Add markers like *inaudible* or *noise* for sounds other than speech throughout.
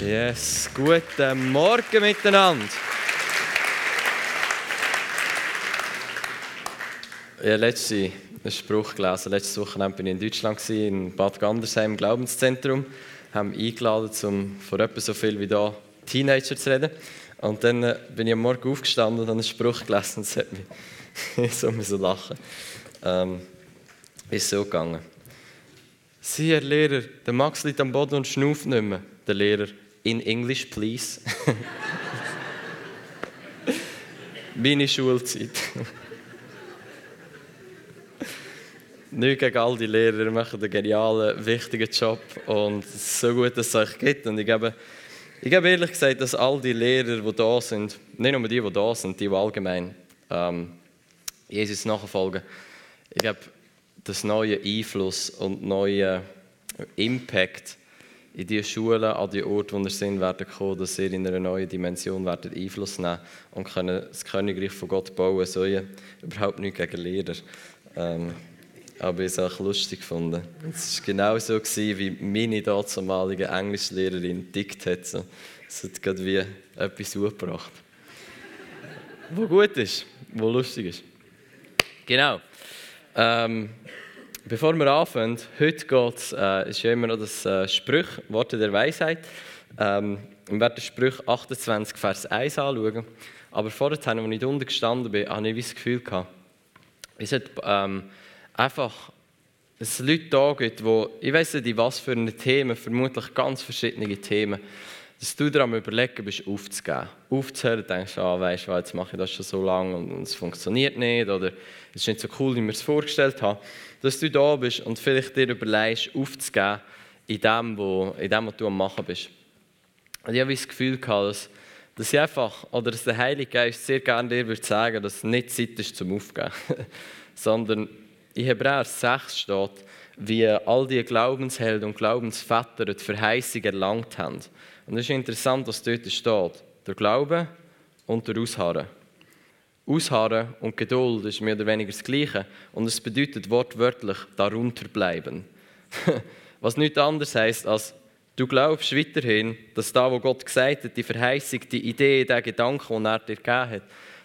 Yes, guten Morgen miteinander. Ich habe letzte einen Spruch gelesen. Letztes Wochenende war ich in Deutschland, in Bad Gandersheim im Glaubenszentrum. Haben eingeladen, um vor etwa so viel wie da Teenager zu reden. Und dann äh, bin ich am Morgen aufgestanden und habe einen Spruch gelesen und es hat mich *laughs* so, so lachen. Ähm, ist so gegangen. Sie, Herr Lehrer, der Max liegt am Boden und schnauft nicht mehr. Der Lehrer, in English, please. *laughs* Meine Schulzeit. Nicht gegen all die Lehrer, die machen einen genialen, wichtigen Job und so gut, dass es euch gibt. Und ich glaube, ich habe ehrlich gesagt, dass all die Lehrer, die da sind, nicht nur die, die da sind, die, die allgemein ähm, Jesus nachfolgen, ich glaube, das neue Einfluss und neue Impact in die Schulen, an die Orte, wo ihr sind, werden kommen, dass ihr in einer neuen Dimension werdet Einfluss nehmen und können das Königreich von Gott bauen. So ja, überhaupt nicht gegen Lehrer. Ähm, aber ich habe es auch lustig gefunden. Es war genau so, wie meine damalige Englischlehrerin dickt hat. Es hat gerade wie etwas gebracht. Wo gut ist, wo lustig ist. Genau. Ähm, bevor wir anfangen, heute geht es, äh, ist ja immer noch das äh, Sprüch, Worte der Weisheit. Ähm, wir werden Sprüch 28, Vers 1 anschauen. Aber vorher, als ich unten gestanden bin, hatte ich das Gefühl, gehabt, es hat, ähm, einfach es Leute da gibt, wo, ich weiß nicht, was für eine Themen, vermutlich ganz verschiedene Themen, dass du dir am überlegen bist, aufzugeben. Aufzuhören, denkst du, ah, weißt du, jetzt mache ich das schon so lange und es funktioniert nicht oder es ist nicht so cool, wie ich mir es vorgestellt habe. Dass du da bist und vielleicht dir überlegst, aufzugeben in dem, wo, in dem, was du am machen bist. Und ich habe das Gefühl gehabt, dass, dass ich einfach, oder dass der Heilige Geist sehr gerne dir würde sagen, dass es nicht Zeit ist zum Aufgeben, *laughs* sondern in Hebräer 6 steht, wie all die Glaubenshelden und Glaubensväter die Verheißung erlangt haben. Und es ist interessant, was dort steht. Der Glaube und der Ausharren. Ausharren und Geduld ist mehr oder weniger das Gleiche. Und es bedeutet wortwörtlich darunter bleiben. *laughs* was nichts anderes heißt als, du glaubst weiterhin, dass da, wo Gott gesagt hat, die Verheißung, die Idee, der Gedanke, den er dir gegeben hat,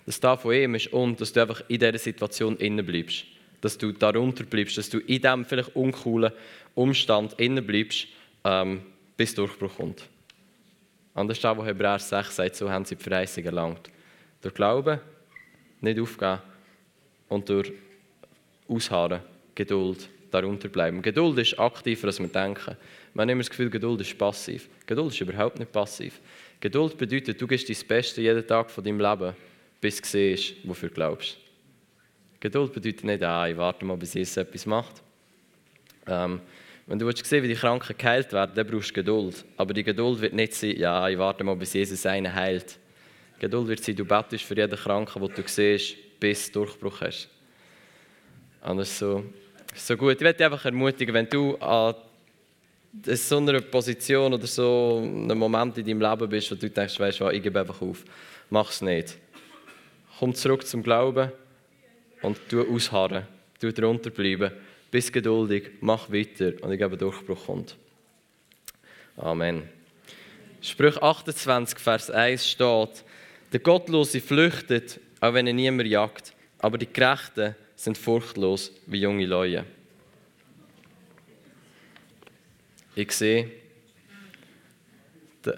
dass da von ihm ist und dass du einfach in dieser Situation innen bleibst dass du darunter bleibst, dass du in diesem vielleicht uncoolen Umstand innen bleibst, ähm, bis Durchbruch kommt. Anders das, was Hebräer 6 sagt, so haben sie die Verheißung erlangt. Durch Glauben, nicht aufgeben und durch Ausharren, Geduld, darunter bleiben. Geduld ist aktiver, als wir denken. Wir haben immer das Gefühl, Geduld ist passiv. Geduld ist überhaupt nicht passiv. Geduld bedeutet, du gibst dein Beste jeden Tag von deinem Leben, bis du siehst, wofür du glaubst. Geduld bedeutet nicht, ah, ich warte mal, bis Jesus etwas macht. Ähm, wenn du sehen wie die Kranken geheilt werden, dann brauchst du Geduld. Aber die Geduld wird nicht sein, ja, ich warte mal, bis Jesus einen heilt. Geduld wird sein, du bettest für jeden Kranken, den du siehst, bis du Durchbruch hast. Ist so, so gut. Ich möchte dich einfach ermutigen, wenn du an so einer Position oder so einem Moment in deinem Leben bist, wo du denkst, weißt du, ich gebe einfach auf, mach es nicht. Komm zurück zum Glauben und du ausharren, du drunter bleiben, bist geduldig, mach weiter und ich glaube, Durchbruch kommt. Amen. Sprüch 28, Vers 1 steht, der Gottlose flüchtet, auch wenn er niemand jagt, aber die Gerechten sind furchtlos wie junge Leute. Ich sehe,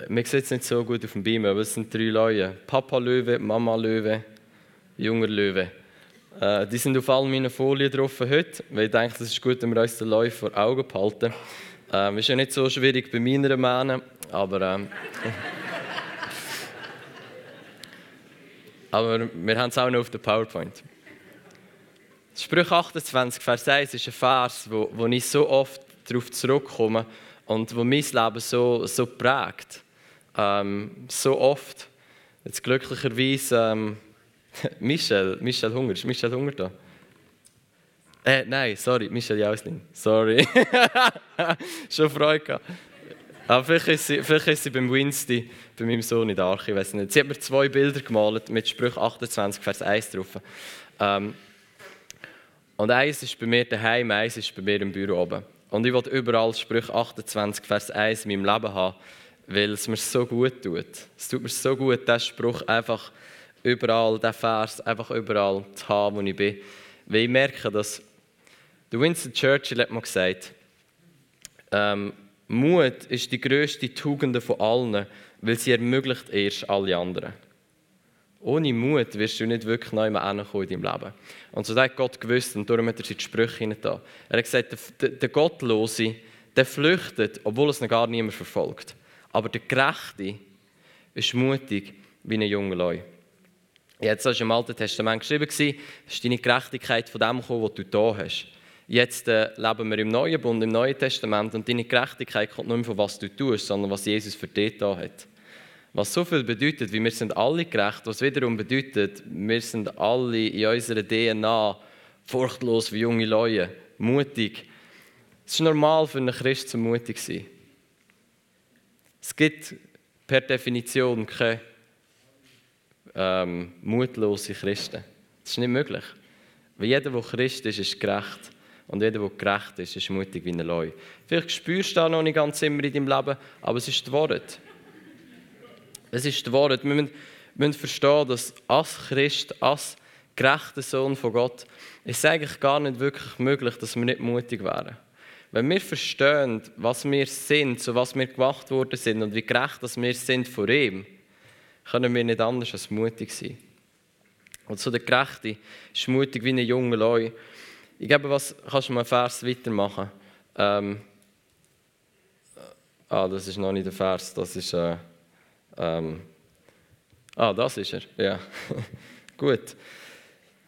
man sieht es nicht so gut auf dem Beamer, aber es sind drei Leute. Papa Löwe, Mama Löwe, junger Löwe. Äh, die sind auf all meinen Folien drauf heute, weil ich denke, es ist gut, wenn wir uns den Läufer vor Augen behalten. Ähm, ist ja nicht so schwierig bei meiner Mähne, aber, ähm, *laughs* aber wir haben es auch noch auf der PowerPoint. Sprüche 28, Vers 1 ist ein Vers, wo, wo ich so oft darauf zurückkomme und wo mein Leben so, so prägt. Ähm, so oft. Jetzt glücklicherweise ähm, *laughs* Michel, Michel Hunger, ist Michel Hunger da? Äh, nein, sorry, Michel Jausling. Sorry. *laughs* Schon Freude gehabt. Aber vielleicht ist, sie, vielleicht ist sie beim Winsty, bei meinem Sohn in der Arche, ich weiß nicht. Sie hat mir zwei Bilder gemalt mit Sprüch 28, Vers 1 drauf. Ähm, und eins ist bei mir daheim, eins ist bei mir im Büro oben. Und ich will überall Sprüch 28, Vers 1 in meinem Leben haben, weil es mir so gut tut. Es tut mir so gut, diesen Spruch einfach überall, diesen Vers einfach überall zu haben, wo ich bin. Weil ich merke, dass der Winston Churchill hat mal gesagt, ähm, Mut ist die größte Tugend von allen, weil sie ermöglicht erst alle anderen. Ohne Mut wirst du nicht wirklich neu hinkommen in deinem Leben. Und so hat Gott gewusst und darum hat er seine Sprüche hinein Er hat gesagt, der, der Gottlose, der flüchtet, obwohl es noch gar niemand verfolgt. Aber der Gerechte ist mutig wie ein junger Leu. Jetzt war im Alten Testament geschrieben, das ist deine Gerechtigkeit von dem gekommen, was du da hast. Jetzt äh, leben wir im Neuen Bund, im Neuen Testament und deine Gerechtigkeit kommt nicht mehr von was du tust, sondern was Jesus für dich da hat. Was so viel bedeutet, wie wir sind alle gerecht, was wiederum bedeutet, wir sind alle in unserer DNA furchtlos wie junge Leute, mutig. Es ist normal für einen Christ mutig zu sein. Es gibt per Definition keine ähm, mutlose Christen. Das ist nicht möglich. Weil jeder, der Christ ist, ist gerecht. Und jeder, der gerecht ist, ist mutig wie ein Leu. Vielleicht spürst du das noch nicht ganz immer in deinem Leben, aber es ist die Wahrheit. Es ist die Wahrheit. Wir müssen, wir müssen verstehen, dass als Christ, als gerechter Sohn von Gott, ist es eigentlich gar nicht wirklich möglich, dass wir nicht mutig wären. Wenn wir verstehen, was wir sind, zu was wir gemacht worden sind und wie gerecht dass wir sind vor ihm, können wir nicht anders als mutig sein. Und so der Gerechte ist mutig wie ein junger Leu. Ich glaube, was kannst du mal einen Vers weitermachen? Ähm, ah, das ist noch nicht der Vers, das ist. Äh, ähm, ah, das ist er, ja. *laughs* Gut.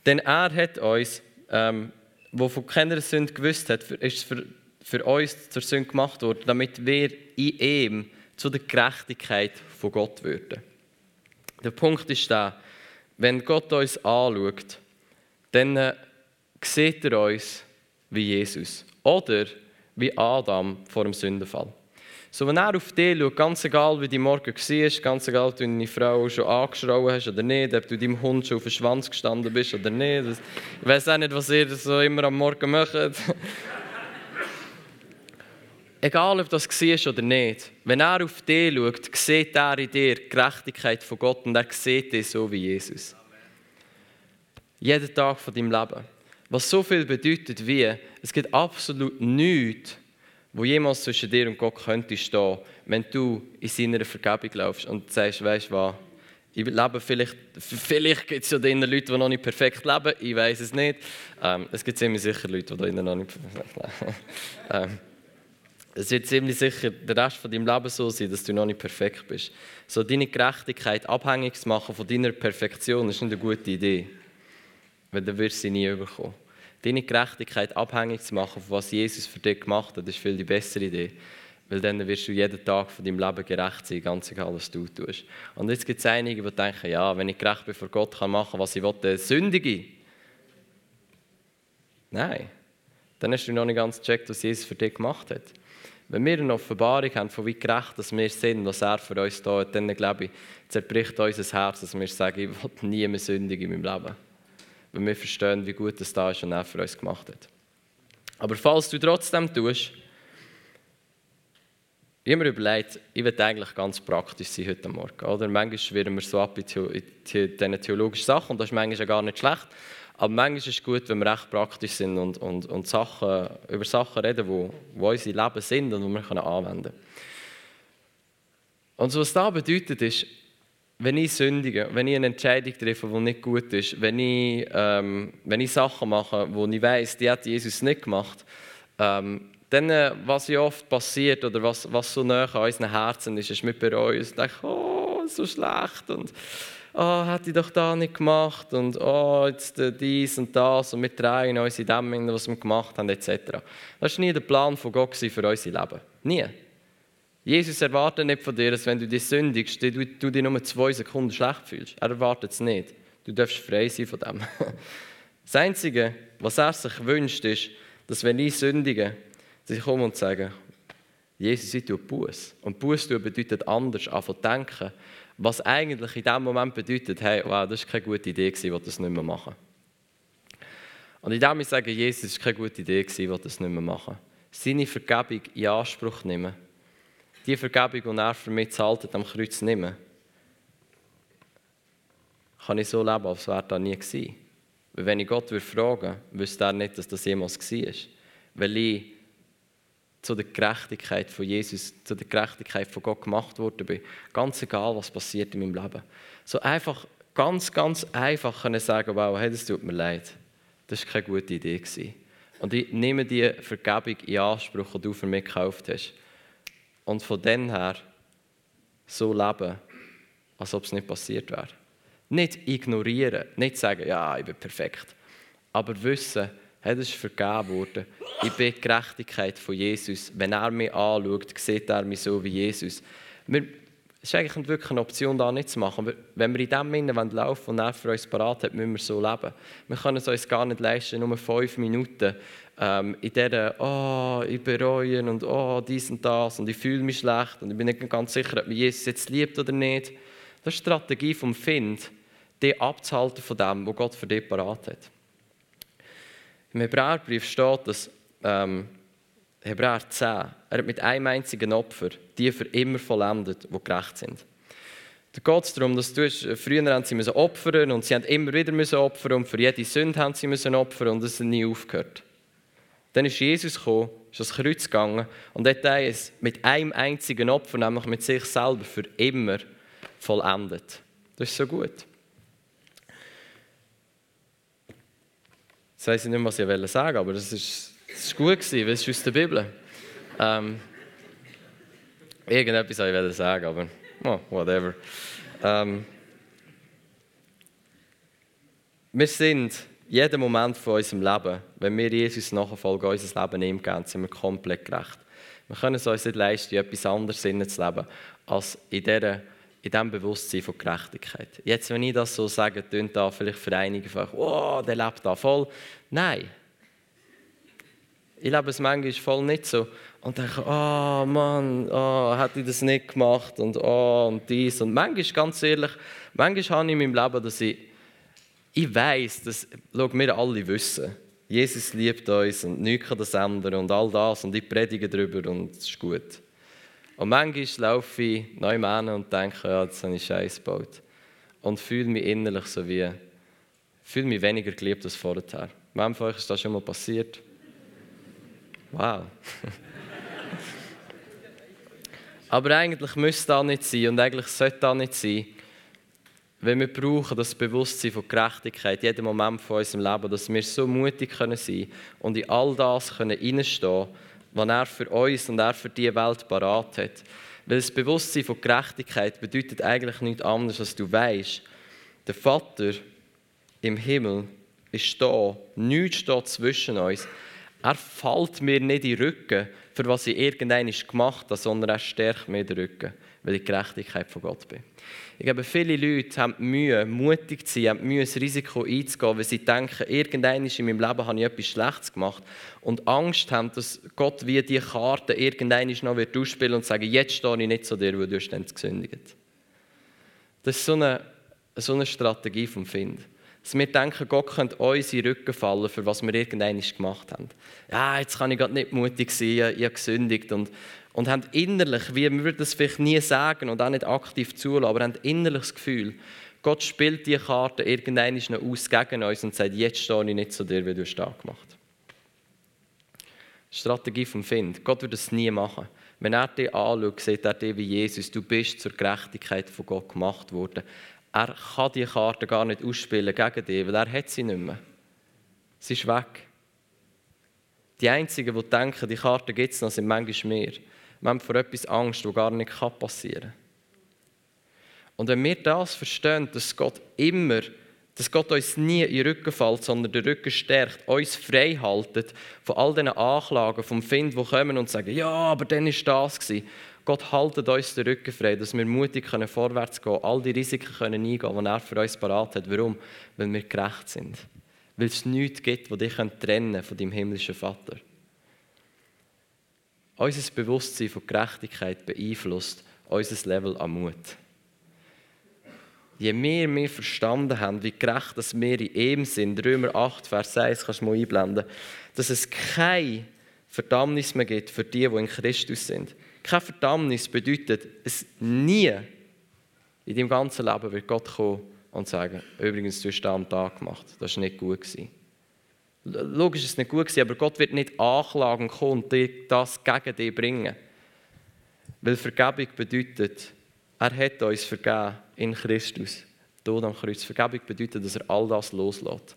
Denn er hat uns, ähm, wo von keiner Sünde gewusst hat, ist für, für uns zur Sünde gemacht worden, damit wir in ihm zu der Gerechtigkeit von Gott würden. Der Punkt ist der, wenn Gott uns anschaut, dann äh, sieht er uns wie Jesus oder wie Adam vor dem Sündenfall. So, wenn er auf dich schaut, ganz egal wie die Morgen war, ganz egal, ob du deine Frau schon angeschrien hast oder nicht, ob du deinem Hund schon auf den Schwanz gestanden bist oder nicht. Ich weiß auch nicht, was ihr so immer am Morgen macht. Egal, ob das war oder nicht, wenn er auf dich schaut, sieht er in dir die Gerechtigkeit von Gott und er sieht dich so wie Jesus. Jeden Tag von deinem Leben. Was so viel bedeutet wie, es gibt absolut nichts, wo jemals zwischen dir und Gott könnte stehen, wenn du in seiner Vergebung laufst und sagst, weißt du was, ich lebe vielleicht, vielleicht gibt es ja drinnen Leute, die noch nicht perfekt leben, ich weiß es nicht. Ähm, es gibt ziemlich sicher Leute, die drinnen noch nicht perfekt leben. *laughs* ähm, es wird ziemlich sicher der Rest von deinem Leben so sein, dass du noch nicht perfekt bist. So deine Gerechtigkeit abhängig zu machen von deiner Perfektion ist nicht eine gute Idee, weil dann wirst du sie nie überkommen. Deine Gerechtigkeit abhängig zu machen, von was Jesus für dich gemacht hat, ist viel die bessere Idee. Weil dann wirst du jeden Tag von deinem Leben gerecht sein, ganz egal, was du tust. Und jetzt gibt es einige, die denken, ja, wenn ich gerecht bin vor Gott, kann machen, was ich will, sündige. Nein. Dann hast du noch nicht ganz gecheckt, was Jesus für dich gemacht hat. Wenn wir eine Offenbarung haben, von wie gerecht dass wir sind, was er für uns da hat, dann glaube ich, zerbricht unser Herz, dass wir sagen, ich will nie mehr sündigen in meinem Leben weil wir verstehen, wie gut es da ist und er für uns gemacht hat. Aber falls du trotzdem tust, ich habe mir überlegt, ich werde eigentlich ganz praktisch sein heute Morgen. Oder? Manchmal schwirren wir so ab in, diesen theologischen Sachen und das ist manchmal gar nicht schlecht. Aber manchmal ist es gut, wenn wir recht praktisch sind und, und, und Sachen, über Sachen reden, die wo, wo unser Leben sind und die wir anwenden können. Und was das bedeutet ist, wenn ich sündige, wenn ich eine Entscheidung treffe, die nicht gut ist, wenn ich, ähm, wenn ich Sachen mache, wo ich weiß, die hat Jesus nicht gemacht, ähm, dann, äh, was ja oft passiert oder was, was so nah an unseren Herzen ist, ist mit bereuen und denke, oh, so schlecht und oh, hätte ich doch da nicht gemacht und oh, jetzt äh, dies und das und wir drehen uns in dem, was wir gemacht haben, etc. Das war nie der Plan von Gott für unser Leben. Nie. Jesus erwartet nicht von dir, dass wenn du dich sündigst, du, du dich nur zwei Sekunden schlecht fühlst. Er erwartet es nicht. Du darfst frei sein von dem. *laughs* Das Einzige, was er sich wünscht, ist, dass wenn ich sündige, dass ich komme und sage, Jesus, ich tue Buß. Und Buß bedeutet anders, anfangen denken, was eigentlich in dem Moment bedeutet, hey, wow, das war keine gute Idee, ich will das nicht mehr machen. Und in dem ich sage, Jesus, das war keine gute Idee, ich will das nicht mehr machen. Seine Vergebung in Anspruch nehmen die Vergebung, die er für mich zahlt am Kreuz nehmen, kann ich so leben, als wäre das nie gewesen. Weil wenn ich Gott würde fragen wüsste er nicht, dass das jemals war. Weil ich zu der Gerechtigkeit von Jesus, zu der Gerechtigkeit von Gott gemacht worden bin. Ganz egal, was passiert in meinem Leben. So einfach, ganz, ganz einfach können sagen, wow, hey, das tut mir leid. Das war keine gute Idee. Gewesen. Und ich nehme die Vergebung in Anspruch, die du für mich gekauft hast. Und von dann her so leben, als ob es nicht passiert wäre. Nicht ignorieren, nicht sagen, ja, ich bin perfekt. Aber wissen, hey, das ist vergeben worden. Ich bin die Gerechtigkeit von Jesus. Wenn er mich anschaut, sieht er mich so wie Jesus. Wir, es ist eigentlich wirklich eine Option, da nicht zu machen. Wenn wir in dem Sinne laufen und er für uns parat hat, müssen wir so leben. Wir können es uns gar nicht leisten, nur fünf Minuten ähm, in dieser, oh, ich bereue und oh, dies und das und ich fühle mich schlecht und ich bin nicht ganz sicher, ob mich Jesus jetzt liebt oder nicht. Das ist die Strategie vom Find, dich abzuhalten von dem, was Gott für dich parat hat. Im Hebräerbrief steht, dass ähm, Hebräer 10, er hat mit einem einzigen Opfer die für immer vollendet, die gerecht sind. Da geht es darum, dass du früher haben sie müssen opfern und sie haben immer wieder müssen opfern und für jede Sünde haben sie müssen opfern und es hat nie aufgehört. Dann ist Jesus gekommen, ist das Kreuz gegangen und hat es mit einem einzigen Opfer, nämlich mit sich selber, für immer vollendet. Das ist so gut. Jetzt weiß ich nicht, was ich sagen aber das ist, das ist gut weil es ist aus der Bibel. Ähm, irgendetwas wollte ich sagen, aber oh, whatever. Ähm, wir sind jeden Moment von unserem Leben, wenn wir Jesus nachfolgen, unser Leben ihm geben, sind wir komplett gerecht. Wir können es uns nicht leisten, etwas anderes zu leben, als in dieser in diesem Bewusstsein von Gerechtigkeit. Jetzt, wenn ich das so sage, tönt da vielleicht für einige einfach, oh, der lebt da voll. Nein. Ich lebe es manchmal voll nicht so. Und denke, oh Mann, oh, hätte ich das nicht gemacht und oh, und dies. Und manchmal, ganz ehrlich, manchmal habe ich in meinem Leben, dass ich, ich weiß, dass, schau, wir alle wissen, Jesus liebt uns und nichts kann das ändern und all das und ich predige darüber und es ist gut. Und manchmal laufe ich neu hin und denke, ja, jetzt habe ich Scheiß gebaut. Und fühle mich innerlich so wie, fühle mich weniger geliebt als vorher. Wem von euch ist das schon mal passiert? Wow. *laughs* Aber eigentlich müsste das nicht sein und eigentlich sollte das nicht sein. Weil wir brauchen das Bewusstsein von Gerechtigkeit jeden Moment von unserem Leben, dass wir so mutig können sein und in all das können reinstehen können, was er für uns und er für die Welt parat hat. Weil das Bewusstsein von Gerechtigkeit bedeutet eigentlich nichts anderes, als du weißt, der Vater im Himmel ist da, nichts steht zwischen uns. Er fällt mir nicht in den Rücken, für was ich irgendein gemacht habe, sondern er stärkt mir den Rücken, weil ich Gerechtigkeit von Gott bin. Ich glaube, viele Leute haben Mühe, mutig zu sein, haben Mühe, das Risiko einzugehen, weil sie denken, irgendwann in meinem Leben habe ich etwas Schlechtes gemacht und Angst haben, dass Gott wie die Karte irgendwann noch wird ausspielen und sagen, jetzt stehe ich nicht zu dir, weil du hast dann gesündigt. Das ist so eine, so eine Strategie vom Find. Dass wir denken, Gott könnte uns in den Rücken fallen, für was wir irgendwann gemacht haben. Ja, jetzt kann ich gerade nicht mutig sein, ich habe gesündigt und und haben innerlich, wir das vielleicht nie sagen und auch nicht aktiv zulassen, aber haben innerlich das Gefühl, Gott spielt die Karte irgendwann noch aus gegen uns und sagt, jetzt stehe ich nicht zu dir, wie du es da gemacht Strategie vom Find. Gott würde es nie machen. Wenn er dich anschaut, sieht er dich wie Jesus. Du bist zur Gerechtigkeit von Gott gemacht worden. Er kann die Karte gar nicht ausspielen gegen dich, weil er hat sie nicht mehr. Sie ist weg. Die Einzigen, die denken, die Karte gibt es noch, sind manchmal mehr. Wir haben vor etwas Angst, das gar nicht passieren kann. Und wenn wir das verstehen, dass Gott immer, dass Gott uns nie in den Rücken fällt, sondern den Rücken stärkt, uns frei haltet von all diesen Anklagen vom Find, die kommen und sagen, ja, aber dann war das gewesen. Gott haltet uns den Rücken frei, dass wir mutig können vorwärts gehen, all die Risiken können eingehen, die er für uns parat hat. Warum? Weil wir gerecht sind. Weil es nichts gibt, das dich trennen von deinem himmlischen Vater. Unser Bewusstsein von Gerechtigkeit beeinflusst unser Level an Mut. Je mehr wir verstanden haben, wie gerecht dass wir in ihm sind, Römer 8, Vers 1, kannst du mal einblenden, dass es keine Verdammnis mehr gibt für die, die in Christus sind. Keine Verdammnis bedeutet, es nie in deinem ganzen Leben wird Gott kommen und sagen, übrigens, du hast das am Tag gemacht, das war nicht gut. Gewesen. Logisch ist es nicht gut gewesen, aber Gott wird nicht anklagen kommen und das gegen dich bringen. Weil Vergebung bedeutet, er hat uns vergeben in Christus. Tod am Kreuz. Vergebung bedeutet, dass er all das loslässt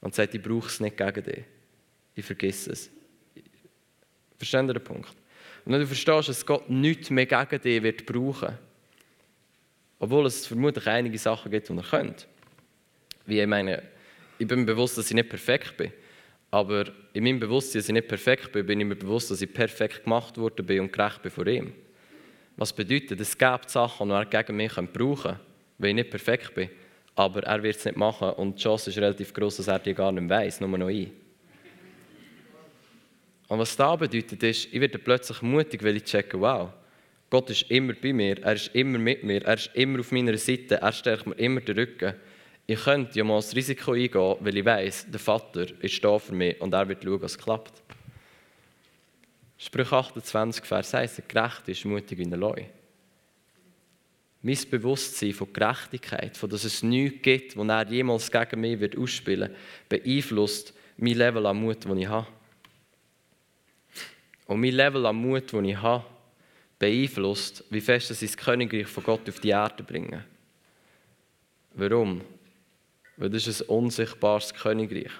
und sagt, ich brauche es nicht gegen dich. Ich vergesse es. Verstehen Sie den Punkt? Und wenn du verstehst, dass Gott nichts mehr gegen dich wird brauchen, obwohl es vermutlich einige Sachen gibt, die er könnte. Wie ich meine, ich bin mir bewusst, dass ich nicht perfekt bin. Aber in meinem Bewusstsein, dass ich nicht perfekt bin, bin ich mir bewusst, dass ich perfekt gemacht worden bin und gerecht bin vor ihm. Was bedeutet, es gibt Sachen, die er gegen mich brauchen kann, weil ich nicht perfekt bin. Aber er wird es nicht machen und die Chance ist relativ groß, dass er die gar nicht weiß, nur noch ich. Und was das bedeutet, ist, ich werde plötzlich mutig, weil ich checke, wow, Gott ist immer bei mir, er ist immer mit mir, er ist immer auf meiner Seite, er stärkt mir immer den Rücken. Ich könnte ja mal das Risiko eingehen, weil ich weiß, der Vater ist da für mich und er wird schauen, was klappt. Sprüche 28, Vers 1, der Gerechte ist mutig wie ein Leu. Mein Bewusstsein von Gerechtigkeit, von dass es nichts gibt, das er jemals gegen mich wird ausspielen wird, beeinflusst mein Level an Mut, das ich habe. Und mein Level an Mut, das ich habe, beeinflusst, wie fest sie das Königreich von Gott auf die Erde bringen. Warum? Weil das ist ein unsichtbares Königreich.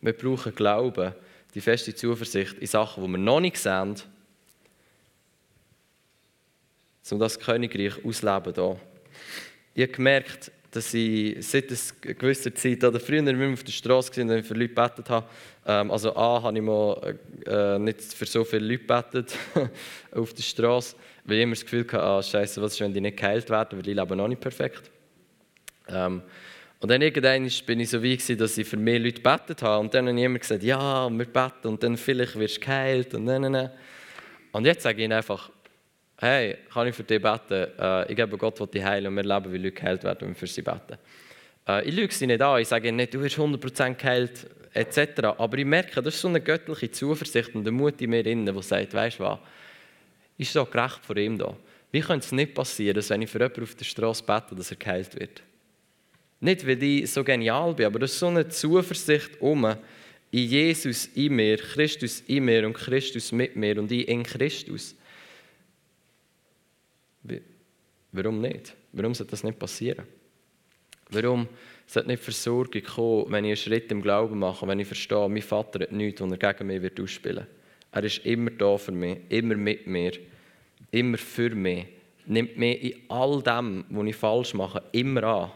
Wir brauchen Glauben, die feste Zuversicht in Sachen, die wir noch nicht sehen, um das Königreich auszuleben. Ich habe gemerkt, dass ich seit einer gewissen Zeit, oder früher, ich auf der Straße war und für Leute gebetet habe, ähm, also A, habe ich mal äh, nicht für so viele Leute gebetet *laughs* auf der Straße, weil ich immer das Gefühl hatte, ah, Scheiße, was ist, wenn die nicht geheilt werden, weil ich lebe noch nicht perfekt. Ähm, und dann irgendwann bin ich so wie dass ich für mehr Leute gebetet habe und dann habe ich immer gesagt, ja, wir beten und dann vielleicht wirst du geheilt und dann, dann. Und jetzt sage ich ihnen einfach, hey, kann ich für dich beten? Äh, ich gebe Gott, will dich heilen und wir leben, wie Leute geheilt werden, wenn wir für sie beten. Äh, ich lüge sie nicht an, ich sage ihnen nicht, du wirst 100% geheilt, etc. Aber ich merke, das ist so eine göttliche Zuversicht und der Mut in mir innen, der sagt, weißt du was, ist so gerecht vor ihm da. Wie könnte es nicht passieren, dass wenn ich für jemanden auf der Straße bete, dass er geheilt wird? Nicht, weil ich so genial bin, aber das ist so eine Zuversicht um in Jesus in mir, Christus in mir und Christus mit mir und ich in Christus. Warum nicht? Warum sollte das nicht passieren? Warum sollte nicht Versorgung kommen, wenn ich einen Schritt im Glauben mache, wenn ich verstehe, mein Vater hat nichts, was er gegen mich wird ausspielen Er ist immer da für mich, immer mit mir, immer für mich, nimmt mich in all dem, was ich falsch mache, immer an.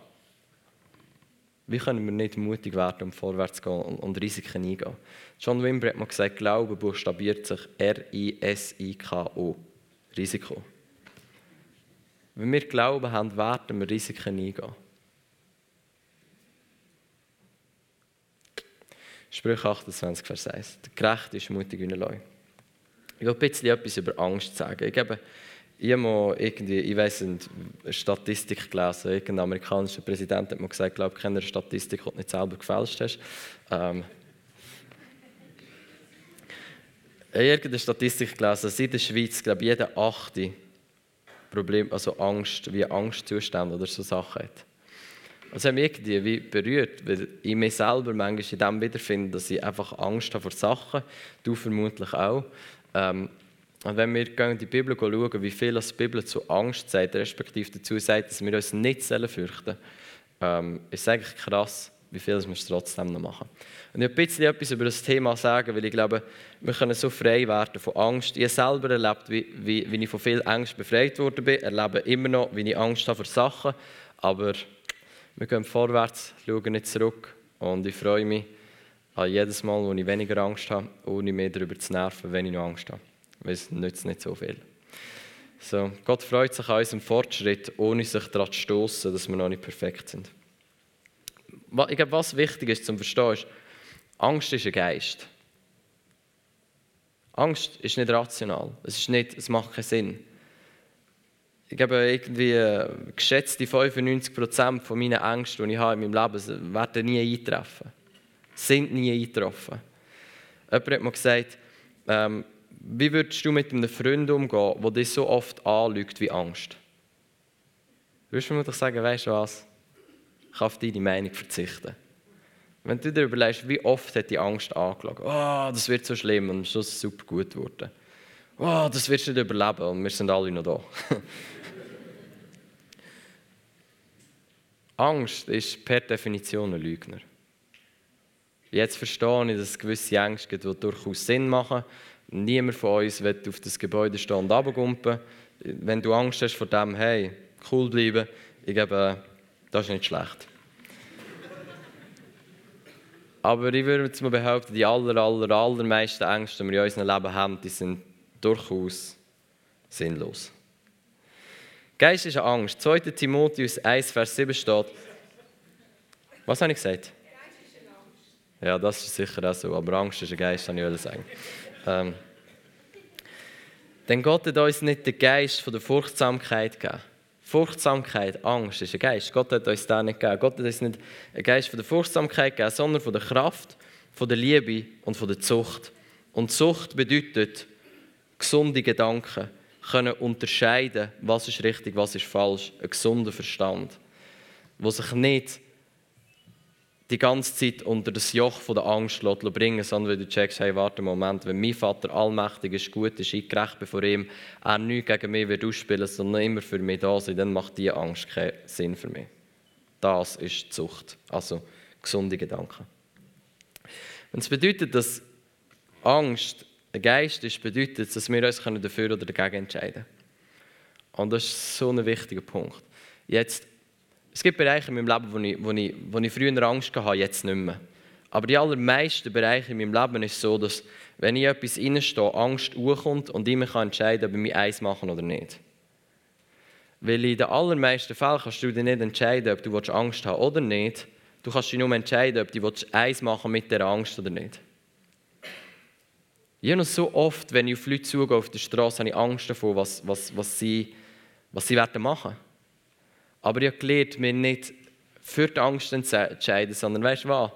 Wie können wir nicht mutig werden, um vorwärts zu gehen und Risiken eingehen? John Wimber hat mal gesagt, Glaube buchstabiert sich R-I-S-I-K-O. Risiko. Wenn wir Glauben haben, werden wir Risiken eingehen. Sprüche 28, Vers 1. Der Gerechte ist mutig wie ein Leu. Ich will ein bisschen etwas über Angst sagen. Ich habe, ich habe irgendwie, ich weiß nicht, eine Statistik gelesen. Irgendein amerikanischer Präsident hat mir gesagt, ich glaube, keine Statistik, die du nicht selber gefälscht hast. Ähm, irgendeine Statistik gelesen, dass in der Schweiz, glaube ich, jeder achte Problem, also Angst, wie Angstzustände oder so Sachen hat. Das hat mich irgendwie wie berührt, weil ich mich selber manchmal in dem wiederfinde, dass ich einfach Angst habe vor Sachen, du vermutlich auch. Ähm, und wenn wir in die Bibel schauen, wie viel die Bibel zu Angst sagt, respektive dazu sagt, dass wir uns nicht fürchten ähm, ist eigentlich krass, wie viel wir es trotzdem noch machen. Und ich will ein bisschen etwas über das Thema sagen, weil ich glaube, wir können so frei werden von Angst. Ich habe selber erlebt, wie, wie, wie ich von viel Angst befreit worden bin, erlebe immer noch, wie ich Angst habe vor Sachen, aber wir gehen vorwärts, schauen nicht zurück und ich freue mich an jedes Mal, wo ich weniger Angst habe, ohne mehr darüber zu nerven, wenn ich noch Angst habe. Weil es nützt nicht so viel. So, Gott freut sich an unserem Fortschritt, ohne sich daran zu stoßen, dass wir noch nicht perfekt sind. Ich glaube, was wichtig ist zum Verstehen, ist, Angst ist ein Geist. Angst ist nicht rational. Es, ist nicht, es macht keinen Sinn ich habe irgendwie äh, geschätzte 95% von meinen Ängsten, die ich habe in meinem Leben, werden nie eintreffen. Sind nie eingetroffen. Jemand hat mir gesagt, ähm, Wie würdest du mit einem Freund umgehen, der dich so oft anlügt wie Angst? Würdest du mir doch sagen, weißt du was? Ich kann auf deine Meinung verzichten. Wenn du dir überlegst, wie oft hat die Angst angeklagt, oh, das wird so schlimm und es ist super gut geworden. Oh, das wirst du nicht überleben und wir sind alle noch da. *laughs* Angst ist per Definition ein Lügner. Jetzt verstehe ich, dass es gewisse Ängste gibt, die durchaus Sinn machen. Niemand von uns wird auf das Gebäude stehen und runtergumpen. Wenn du Angst hast vor dem, hey, cool bleiben, ich glaube, das ist nicht schlecht. Aber ich würde jetzt mal behaupten, die aller, aller, allermeisten Ängste, die wir in unserem Leben haben, die sind durchaus sinnlos. Geistliche Angst. 2. Timotheus 1, Vers 7 steht. Was habe ich gesagt? Ja, das ist sicher auch so, aber Angst ist ein Geist, kann ich sagen. Ähm, denn Gott hat uns nicht den Geist von der Furchtsamkeit gegeben. Furchtsamkeit, Angst ist ein Geist. Gott hat uns das nicht gegeben. Gott hat uns nicht einen Geist von der Furchtsamkeit gegeben, sondern von der Kraft, von der Liebe und von der Zucht. Und Zucht bedeutet gesunde Gedanken, können unterscheiden, was ist richtig, was ist falsch. Ein gesunder Verstand, wo sich nicht die ganze Zeit unter das Joch von der Angst bringen sondern wenn du checkst, hey, warte einen Moment, wenn mein Vater allmächtig ist, gut ist, ich gerecht bin vor ihm, er nichts gegen mich wird ausspielen, sondern immer für mich da sein, dann macht diese Angst keinen Sinn für mich. Das ist Zucht, also gesunde Gedanken. Und es bedeutet, dass Angst ein Geist ist, bedeutet, dass wir uns dafür oder dagegen entscheiden können. Und das ist so ein wichtiger Punkt. Jetzt es gibt Bereiche in meinem Leben, wo ich, wo ich, wo ich früher Angst hatte, jetzt nicht mehr. Aber die allermeisten Bereiche in meinem Leben ist so, dass wenn ich etwas reinstehe, Angst hochkommt und ich mich entscheiden kann, ob ich mich eins machen oder nicht. Weil in den allermeisten Fällen kannst du dir nicht entscheiden, ob du Angst haben oder nicht. Du kannst dich nur entscheiden, ob du eins machen mit der Angst oder nicht. Ich habe noch so oft, wenn ich auf Leute zugehe auf der Straße, habe ich Angst davor, was, was, was, sie, was sie werden machen aber ich habe gelernt, mir nicht für die Angst zu entscheiden, sondern weißt du was?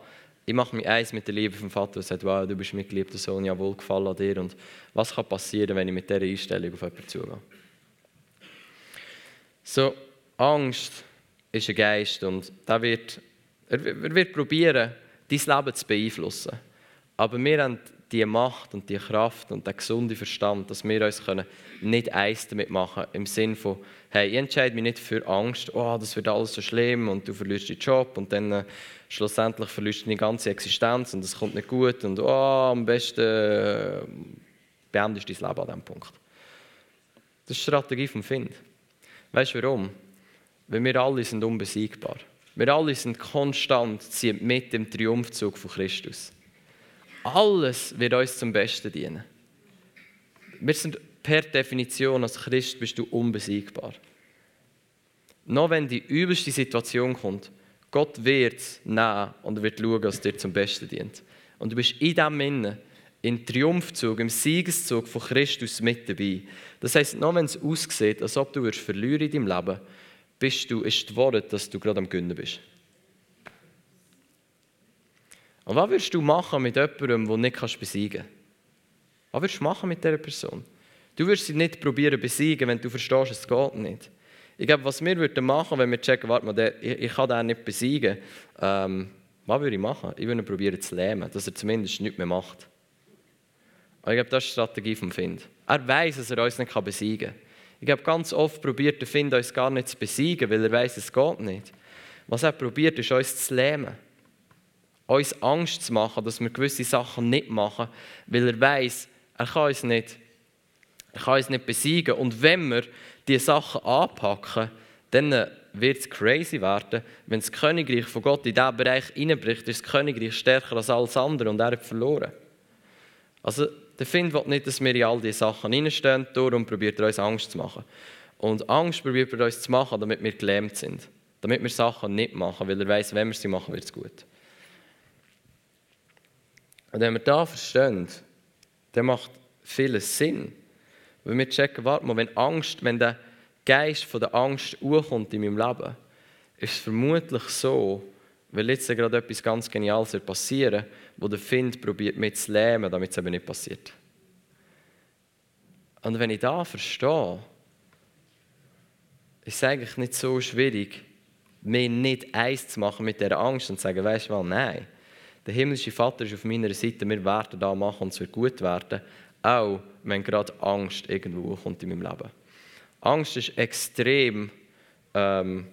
Ich mache mich eins mit der Liebe vom Vater und sage, wow, du bist mein geliebter Sohn, ja wohl gefallen an dir. Und was kann passieren, wenn ich mit dieser Einstellung auf jemanden zugehe? So, Angst ist ein Geist und der wird, er wird probieren, dein Leben zu beeinflussen. Aber wir haben die Macht und die Kraft und der gesunde Verstand, dass wir uns können nicht eins damit machen können, im Sinne von, hey, ich entscheide mich nicht für Angst, oh, das wird alles so schlimm und du verlierst deinen Job und dann äh, schlussendlich verlierst du deine ganze Existenz und es kommt nicht gut und oh, am besten äh, beendest du dein Leben an diesem Punkt. Das ist die Strategie vom Find. Weißt du warum? Weil wir alle sind unbesiegbar. Wir alle sind konstant mit dem Triumphzug von Christus. Alles wird uns zum Besten dienen. Wir sind per Definition als Christ bist du unbesiegbar. Noch wenn die übelste Situation kommt, Gott wird es nehmen und wird schauen, es dir zum Besten dient. Und du bist in diesem Innen, im Triumphzug, im Siegeszug von Christus mit dabei. Das heisst, noch wenn es aussieht, als ob du verlieren in deinem Leben, bist du, ist das Wort, dass du gerade am Gönnen bist. Und was würdest du machen mit jemandem, den du nicht besiegen kannst? Was würdest du machen mit dieser Person? Du würdest sie nicht probieren besiegen, wenn du verstehst, es geht nicht. Ich glaube, was wir würden machen, wenn wir checken, warte mal, ich, ich kann den nicht besiegen, ähm, was würde ich machen? Ich würde probieren zu lähmen, dass er zumindest nichts mehr macht. Und ich glaube, das ist die Strategie vom Find. Er weiß, dass er uns nicht besiegen kann. Ich habe ganz oft probiert, der Find uns gar nicht zu besiegen, weil er weiß, es geht nicht. Was er probiert, ist uns zu lähmen uns Angst zu machen, dass wir gewisse Sachen nicht machen, weil er weiß, er kann uns nicht, er kann uns nicht besiegen. Und wenn wir diese Sachen anpacken, dann wird es crazy werden, wenn das Königreich von Gott in diesen Bereich hineinbricht, ist das Königreich stärker als alles andere und er hat verloren. Also der Find will nicht, dass wir in all diese Sachen hineinstehen, darum probiert er uns Angst zu machen. Und Angst probiert er uns zu machen, damit wir gelähmt sind. Damit wir Sachen nicht machen, weil er weiß, wenn wir sie machen, wird es gut. Und wenn wir das verstehen, dann macht vieles Sinn. Wenn wir checken, warte mal, wenn Angst, wenn der Geist von der Angst urkommt in meinem Leben, ist es vermutlich so, weil jetzt gerade etwas ganz Geniales passieren wo der Find probiert, mich zu lähmen, damit es eben nicht passiert. Und wenn ich da verstehe, ist es eigentlich nicht so schwierig, mir nicht eins zu machen mit der Angst und zu sagen, weißt du was, nein. Der himmlische Vater ist auf meiner Seite, wir werden da machen und es wird gut werden. Auch wenn gerade Angst irgendwo kommt in meinem Leben. Angst ist extrem, ähm,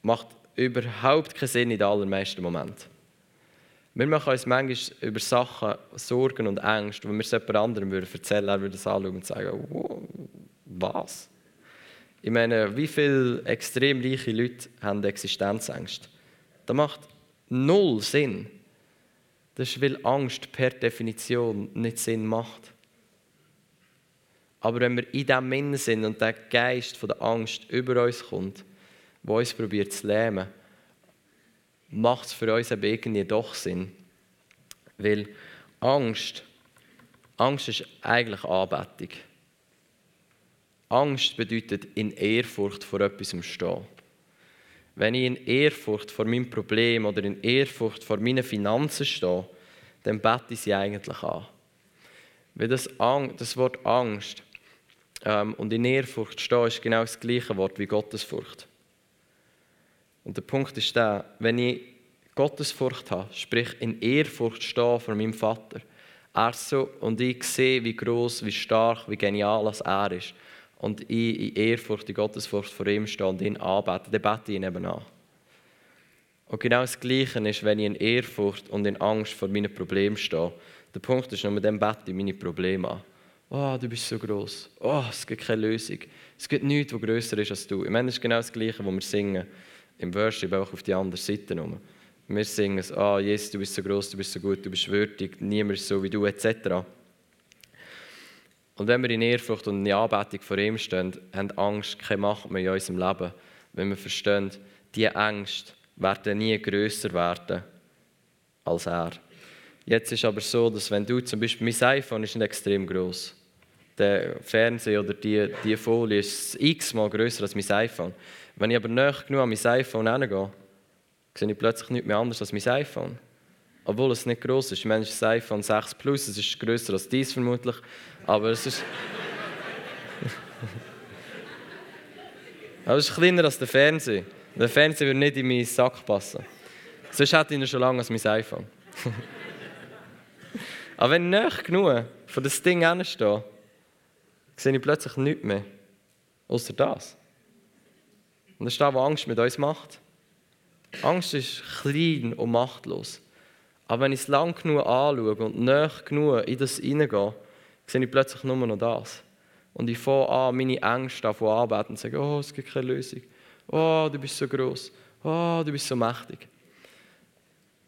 macht überhaupt keinen Sinn in den allermeisten Momenten. Wir machen uns manchmal über Sachen Sorgen und Ängste, wenn wir es jemand anderem würden erzählen, er würde es anschauen und sagen, was? Ich meine, wie viele extrem reiche Leute haben Existenzängste? Das macht null Sinn. Das ist, weil Angst per Definition nicht Sinn macht. Aber wenn wir in diesem Innen sind und der Geist von der Angst über uns kommt, der uns probiert zu lähmen, macht es für uns eben irgendwie doch Sinn. Weil Angst, Angst ist eigentlich Anbetung. Angst bedeutet in Ehrfurcht vor etwas stehen. Wenn ich in Ehrfurcht vor meinem Problem oder in Ehrfurcht vor meinen Finanzen stehe, dann bete ich sie eigentlich an. Weil das, das Wort Angst ähm, und in Ehrfurcht stehen ist genau das gleiche Wort wie Gottesfurcht. Und der Punkt ist der, wenn ich Gottesfurcht habe, sprich in Ehrfurcht stehe vor meinem Vater, er so, und ich sehe, wie groß, wie stark, wie genial er ist, und ich in Ehrfurcht, in Gottesfurcht vor ihm stehe und ihn anbete, dann bete ich ihn eben an. Und genau das Gleiche ist, wenn ich in Ehrfurcht und in Angst vor meinen Problemen stehe. Der Punkt ist nur, mit dem bete ich meine Probleme an. Oh, du bist so groß. Oh, es gibt keine Lösung. Es gibt nichts, was grösser ist als du. Meine, das ist genau das Gleiche, was wir singen im Worship, auch auf die andere Seite. Rum. Wir singen es, oh, Jesus, du bist so groß, du bist so gut, du bist würdig, niemand ist so wie du, etc. Und wenn wir in Ehrfurcht und in Anbetung vor ihm stehen, haben Angst keine Macht mehr in unserem Leben. Wenn wir verstehen, diese Ängste werden nie grösser werden als er. Jetzt ist aber so, dass wenn du zum Beispiel, mein iPhone ist nicht extrem groß. Der Fernseher oder die, die Folie ist x-mal grösser als mein iPhone. Wenn ich aber nicht genug an mein iPhone hingehe, sehe ich plötzlich nicht mehr anders als mein iPhone. Obwohl es nicht groß ist. Ich ist das iPhone 6 Plus, es ist grösser als dies vermutlich. Aber es ist. *laughs* Aber es ist kleiner als der Fernseher. Der Fernseher würde nicht in meinen Sack passen. Sonst hätte ich ihn schon lange als mein iPhone. *laughs* Aber wenn ich nicht genug von das Ding hinstehe, sehe ich plötzlich nichts mehr. Außer das. Und das ist das, was Angst mit uns macht. Angst ist klein und machtlos. Aber wenn ich es lang genug anschaue und näher genug in das hineingehe, sehe ich plötzlich nur noch das. Und ich fange an, meine Ängste davon anbeten und sage, oh, es gibt keine Lösung. Oh, du bist so groß. Oh, du bist so mächtig.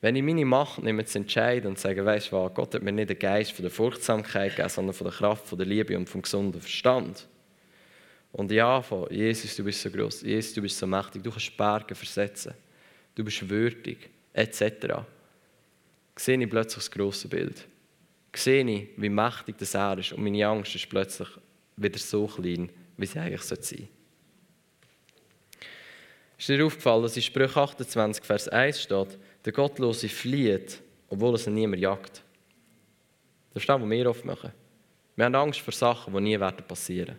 Wenn ich meine Macht nehme, zu entscheiden und sage, weißt du was, Gott hat mir nicht den Geist von der Furchtsamkeit gegeben, sondern von der Kraft, von der Liebe und vom gesunden Verstand. Und ja, von Jesus, du bist so groß, Jesus, du bist so mächtig, du kannst Berge versetzen, du bist würdig, etc. Sehe ich plötzlich das grosse Bild sehe ich, wie mächtig das er ist und meine Angst ist plötzlich wieder so klein, wie sie eigentlich sein sollte. Ist dir aufgefallen, dass in Sprüche 28, Vers 1 steht, der Gottlose flieht, obwohl es ihn niemand jagt? Das ist das, was wir oft machen. Wir haben Angst vor Sachen, die nie werden passieren.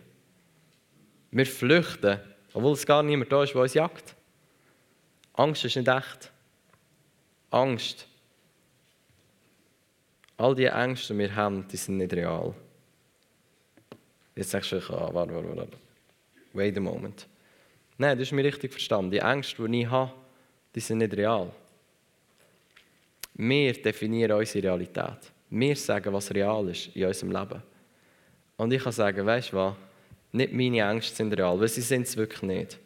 Wir flüchten, obwohl es gar niemand da ist, der uns jagt. Angst ist nicht echt. Angst All die Ängste, die wir haben, die sind nicht real. Jetzt sagst du, ah, warte, warte, warte. Wait a moment. Nein, das ist mir richtig verstanden. Die Ängste, die ich habe, die sind nicht real. Wir definieren unsere Realität. Wir sagen, was real ist in unserem Leben. Und ich kann sagen, weißt du was? Nicht meine Ängste sind real, weil sie sind es wirklich nicht.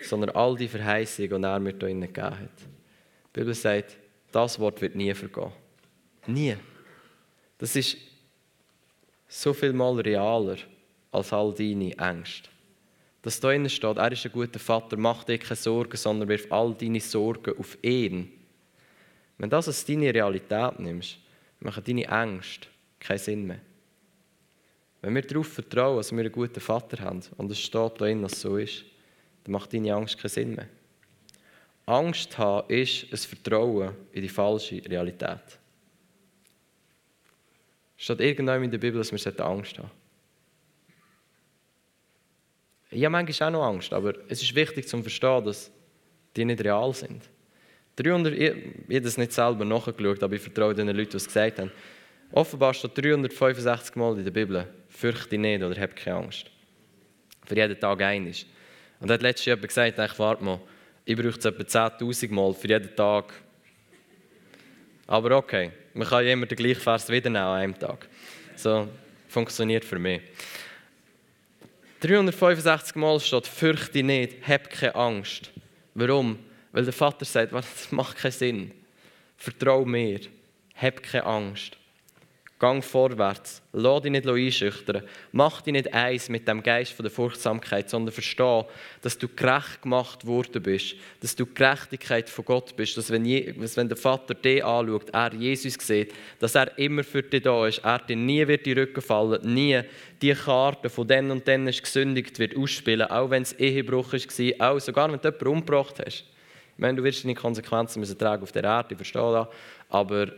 Sondern all die Verheißungen, die er mir hier gegeben hat. Die Bibel sagt, das Wort wird nie vergehen. Nie. Das ist so viel mal realer als all deine Ängste. Dass da drinnen steht, er ist ein guter Vater, mach dir keine Sorgen, sondern wirf all deine Sorgen auf ihn. Wenn das als deine Realität nimmst, machen deine Ängste keinen Sinn mehr. Wenn wir darauf vertrauen, dass wir einen guten Vater haben und es steht da drin, dass es so ist, dann macht deine Angst keinen Sinn mehr. Angst haben ist ein Vertrauen in die falsche Realität. Statt irgendwann in der Bibel, dass wir Angst haben Ich habe manchmal auch noch Angst, aber es ist wichtig zu verstehen, dass die nicht real sind. 300, ich, ich habe das nicht selber nachgeschaut, aber ich vertraue den Leuten, die es gesagt haben. Offenbar steht 365 Mal in der Bibel, fürchte nicht oder hab keine Angst. Für jeden Tag eines. Und hat letztes jemand gesagt, ich warte mal, ich brauche es etwa 10'000 Mal für jeden Tag. Aber okay, man kann ja immer den gleichen Vers wieder nehmen an einem Tag. So funktioniert für mich. 365 Mal steht, fürchte nicht, hab keine Angst. Warum? Weil der Vater sagt, *laughs* das macht keinen Sinn. Vertrau mir, hab keine Angst. Gang vorwärts. Lass dich nicht einschüchtern. Mach dich nicht eins mit dem Geist der Furchtsamkeit, sondern versteh, dass du gerecht gemacht worden bist. Dass du Gerechtigkeit von Gott bist. Dass wenn, wenn der Vater dich anschaut, er Jesus sieht, dass er immer für dich da ist. Er dir nie wird die Rücken fallen, nie die Karte von den und den ist gesündigt wird ausspielen, auch wenn es Ehebruch war, auch sogar wenn du jemanden umgebracht hast. Ich meine, du wirst deine Konsequenzen müssen tragen auf der Erde, ich verstehe das, aber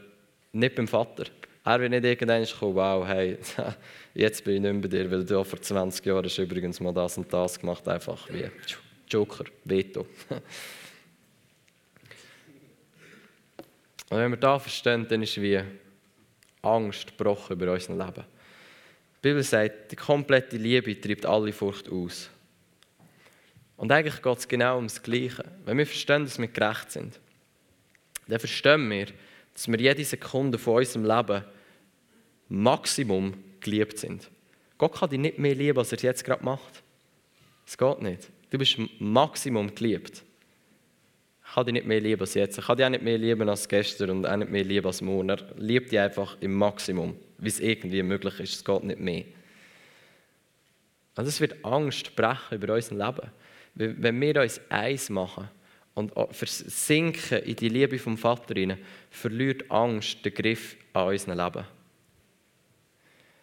nicht beim Vater. Er wird nicht irgendwann kommen, wow, hey, *laughs* jetzt bin ich nicht mehr bei dir, weil du vor 20 Jahren hast übrigens mal das und das gemacht, einfach wie Joker, Veto. Und wenn wir das verstehen, dann ist wie Angst gebrochen über unser Leben. Die Bibel sagt, die komplette Liebe treibt alle Furcht aus. Und eigentlich geht es genau ums Gleiche. Wenn wir verstehen, dass wir gerecht sind, dann verstehen wir, dass wir jede Sekunde von unserem Leben Maximum geliebt sind. Gott kann dich nicht mehr lieben, als er es jetzt gerade macht. Es geht nicht. Du bist Maximum geliebt. Ich kann dich nicht mehr lieben als jetzt. Ich kann dich auch nicht mehr lieben als gestern und auch nicht mehr lieben als morgen. Er liebt dich einfach im Maximum, wie es irgendwie möglich ist. Es geht nicht mehr. Und es wird Angst brechen über unser Leben. Wenn wir uns eins machen und versinken in die Liebe vom Vater hinein, verliert Angst den Griff an unserem Leben.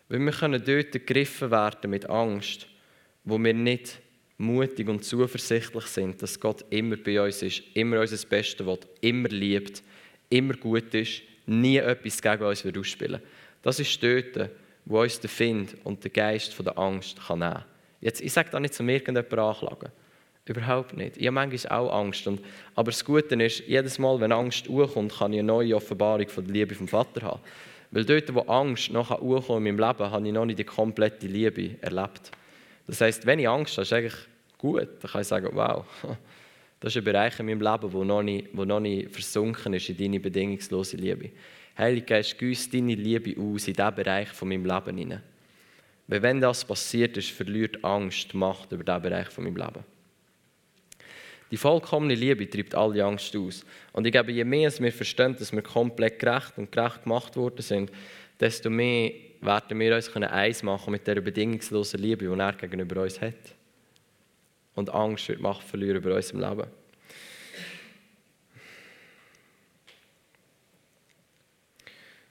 Weil wir können dort gegriffen werden mit Angst, wo wir nicht mutig und zuversichtlich sind, dass Gott immer bei uns ist, immer unser Bestes will, immer liebt, immer gut ist, nie etwas gegen uns wird ausspielen. Das ist dort, wo uns der Find und der Geist der Angst kann nehmen kann. Jetzt, ich sage da nicht zum irgendjemanden anklagen. Überhaupt nicht. Ich habe manchmal auch Angst. Und, aber das Gute ist, jedes Mal, wenn Angst hochkommt, kann ich eine neue Offenbarung von der Liebe vom Vater haben. Weil dort, wo Angst noch hochkommt in meinem Leben, habe ich noch nicht die komplette Liebe erlebt. Das heisst, wenn ich Angst habe, ist eigentlich gut. Dann kann ich sagen, wow, *laughs* das ist ein Bereich in meinem Leben, wo noch nicht, wo noch nicht versunken ist in deine bedingungslose Liebe. Heilige Geist, gieß deine Liebe aus in diesen Bereich von meinem Leben hinein. Weil wenn das passiert ist, verliert Angst die Macht über diesen Bereich von meinem Leben. Die vollkommene Liebe treibt alle Angst aus. Und ich glaube, je mehr wir verstehen, dass wir komplett gerecht und gerecht gemacht worden sind, desto mehr werden wir uns eins machen mit der bedingungslosen Liebe, die er gegenüber uns hat. Und Angst wird Macht verlieren über unserem Leben.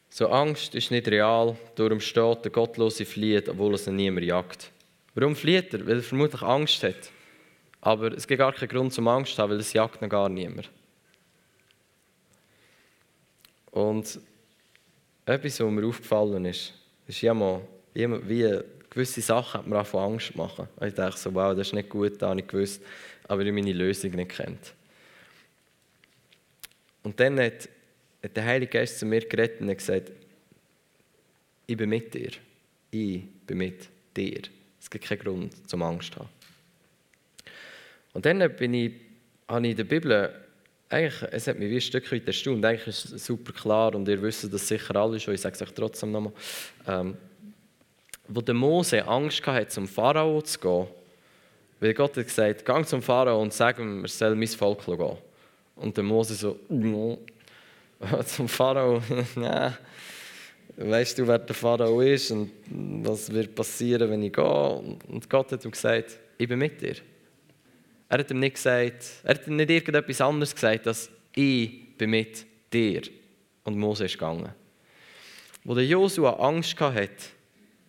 So Angst ist nicht real, darum steht der Gottlose flieht, obwohl es ihn niemand jagt. Warum flieht er? Weil er vermutlich Angst hat. Aber es gibt gar keinen Grund zum Angst zu haben, weil es jagt noch gar niemand. Und etwas, was mir aufgefallen ist, ist ja mal, wie gewisse Sachen hat mir auch von Angst machen. Ich dachte so, wow, das ist nicht gut, da habe ich gewusst, aber ich meine Lösung nicht kennt. Und dann hat, hat der Heilige Geist zu mir geredet und gesagt, ich bin mit dir. Ich bin mit dir. Es gibt keinen Grund zum Angst zu haben. Und dann bin ich, habe ich in der Bibel, eigentlich, es hat mich wie ein Stück weit erstaunt, eigentlich ist es super klar und ihr wisst das sicher alle schon, ich sage es euch trotzdem nochmal, ähm, wo der Mose Angst hatte, zum Pharao zu gehen, weil Gott hat gesagt, geh zum Pharao und sag ihm, er soll mein Volk gehen. Und der Mose so, *laughs* zum Pharao, *laughs* nein, weißt du, wer der Pharao ist und was wird passieren, wenn ich gehe? Und Gott hat ihm gesagt, ich bin mit dir. Er hat ihm nicht gesagt, er hat ihm nicht irgendetwas anderes gesagt, als ich bin mit dir. Und Mose ist gegangen. Wo der Josua Angst hatte,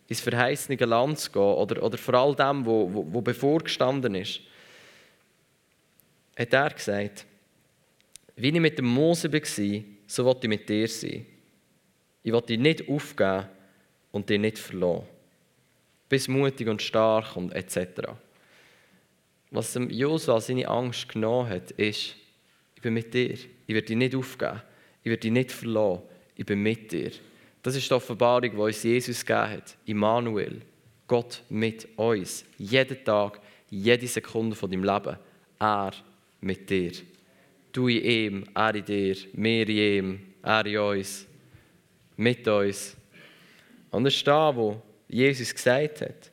ins verheißene Land zu gehen, oder, oder vor all dem, wo, wo, wo bevorgestanden ist, hat er gesagt, wie ich mit dem Mose war, so will ich mit dir sein. Ich will dich nicht aufgeben und dich nicht verlassen. Bist mutig und stark und etc. was dem Josua seine Angst genommen hat, ist, ich bin mit dir. Ich werde dich nicht aufgeben. Ich werde dich nicht verlassen. Ich bin mit dir. Das ist die Offenbarung, die uns Jesus gegeben hat. Immanuel. Gott mit uns. Jeden Tag, jede Sekunde von deinem Leben. Er mit dir. Du in ihm, er in dir, wir in ihm, er in uns, mit uns. Und das ist da, wo Jesus gesagt hat.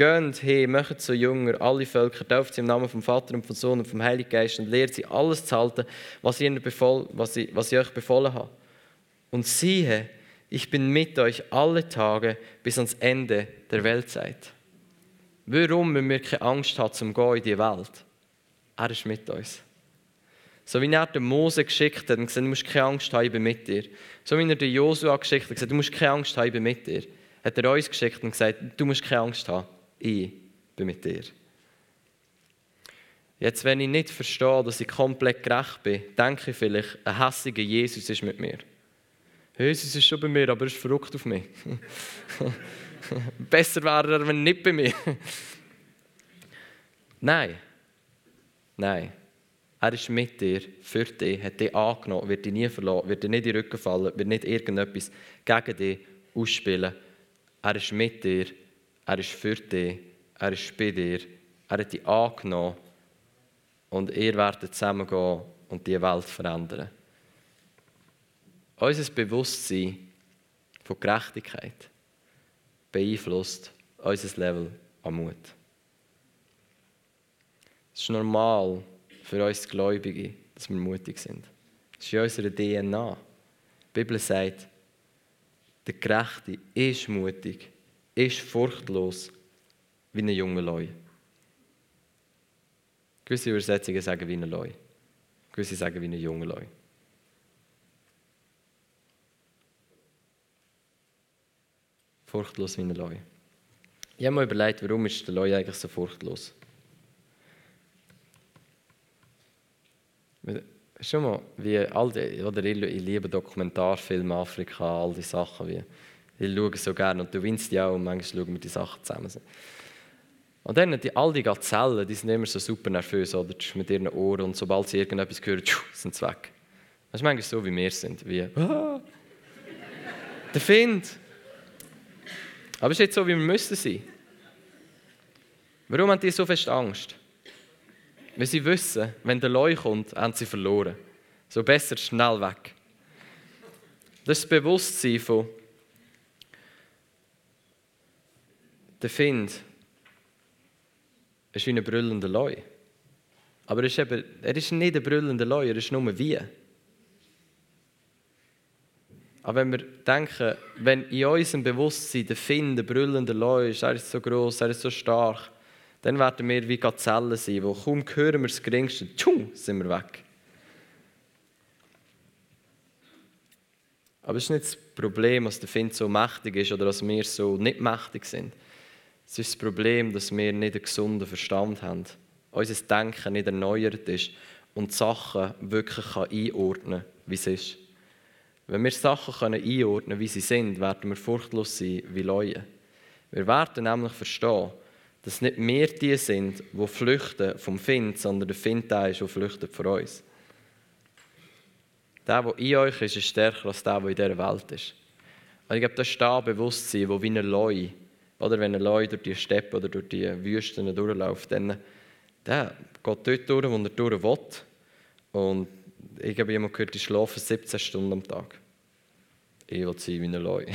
Geht hey, macht so Jünger, alle Völker, tauft sie im Namen vom Vater und vom Sohn und vom Heiligen Geist und lehrt sie alles zu halten, was ich, befohl, was ich, was ich euch befohlen habe. Und siehe, ich bin mit euch alle Tage bis ans Ende der Weltzeit. Warum müssen wir keine Angst haben zum Gehen in die Welt? Er ist mit uns. So wie er den Mose geschickt hat und gesagt, du musst keine Angst haben, ich bin mit dir. So wie er den Josua geschickt hat und gesagt, du musst keine Angst haben, ich bin mit dir. Hat er uns geschickt und gesagt, du musst keine Angst haben, ich bin mit dir. Jetzt, wenn ich nicht verstehe, dass ich komplett gerecht bin, denke ich vielleicht, ein hässiger Jesus ist mit mir. Jesus ist schon bei mir, aber er ist verrückt auf mich. *laughs* Besser wäre er, wenn nicht bei mir. *laughs* Nein. Nein. Er ist mit dir, für dich, hat dich angenommen, wird dich nie verlassen, wird dir nicht in den Rücken fallen, wird nicht irgendetwas gegen dich ausspielen. Er ist mit dir, er ist für dich, er ist bei dir, er hat dich angenommen und ihr werdet zusammengehen und die Welt verändern. Unser Bewusstsein von Gerechtigkeit beeinflusst unser Level an Mut. Es ist normal für uns Gläubige, dass wir mutig sind. Das ist in unserer DNA. Die Bibel sagt, der Gerechte ist mutig, ist furchtlos wie ein junger Leu. Gewisse Übersetzungen sagen wie ein Leu. Gewisse sagen wie ein junger Leu. Furchtlos wie ein Leu. Ich habe mir überlegt, warum ist der Leu eigentlich so furchtlos? Schon mal, wie all die, oder ich, ich liebe Dokumentarfilme Afrika, all die Sachen, wie, ich schaue so gerne und du winst die auch und manchmal schauen wir die Sachen zusammen. Und dann die, all die Gazellen, die sind immer so super nervös, oder? mit ihren Ohren und sobald sie irgendetwas hören, sind sie weg. Das ist manchmal so, wie wir sind, wie ah, der Find. Aber es ist jetzt so, wie wir müssen sein. Warum haben die so fest Angst? Weil sie wissen, wenn der Leu kommt, haben sie verloren. So besser schnell weg. Das ist das Bewusstsein von der Find ist wie ein brüllender Leu. Aber er ist, eben, er ist nicht ein brüllender Leu, er ist nur wie. Aber wenn wir denken, wenn in unserem Bewusstsein der Find, der brüllende Leu ist, er ist so groß, er ist so stark, dann werden wir wie Gazellen sein, wo kaum hören wir das Geringste, tschung, sind wir weg. Aber es ist nicht das Problem, dass der Find so mächtig ist oder dass wir so nicht mächtig sind. Es ist das Problem, dass wir nicht einen gesunden Verstand haben. Unser Denken nicht erneuert ist und die Sachen wirklich einordnen kann, wie es ist. Wenn wir Sachen einordnen können, wie sie sind, werden wir furchtlos sein wie Leute. Wir werden nämlich verstehen, dass nicht wir die sind, die flüchten vom Find, sondern der Find der ist, der flüchtet vor uns. Der, der in euch ist, ist stärker als der, der in dieser Welt ist. Und ich glaube, das ist das Bewusstsein, das wie ein Leu, oder wenn ein Leu durch die Steppe oder durch die Wüsten durchläuft, dann der geht dort durch, wo er durch will. Und ich habe jemand gehört, die schlafen 17 Stunden am Tag. Ich will sein wie ein Leu. *laughs*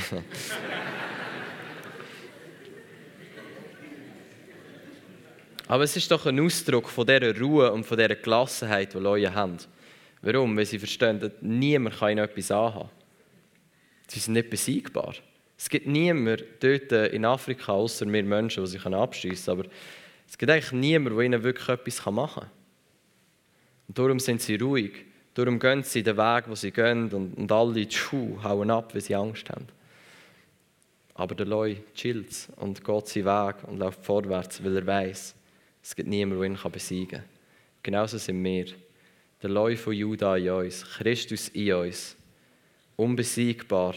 Aber es ist doch ein Ausdruck von dieser Ruhe und von dieser Gelassenheit, die Leute haben. Warum? Weil sie verstehen, dass niemand ihnen etwas anhaben kann. Sie sind nicht besiegbar. Es gibt niemanden dort in Afrika, außer wir Menschen, die sich abschießen können. Aber es gibt eigentlich niemanden, der ihnen wirklich etwas machen kann. Und darum sind sie ruhig. Darum gehen sie den Weg, wo sie gehen und, und alle tschu, hauen ab, weil sie Angst haben. Aber der Leu chillt und geht seinen Weg und läuft vorwärts, weil er weiß, es gibt niemanden, der ihn besiegen kann. Genauso sind wir. Der Leu von Juda in uns, Christus in uns, unbesiegbar,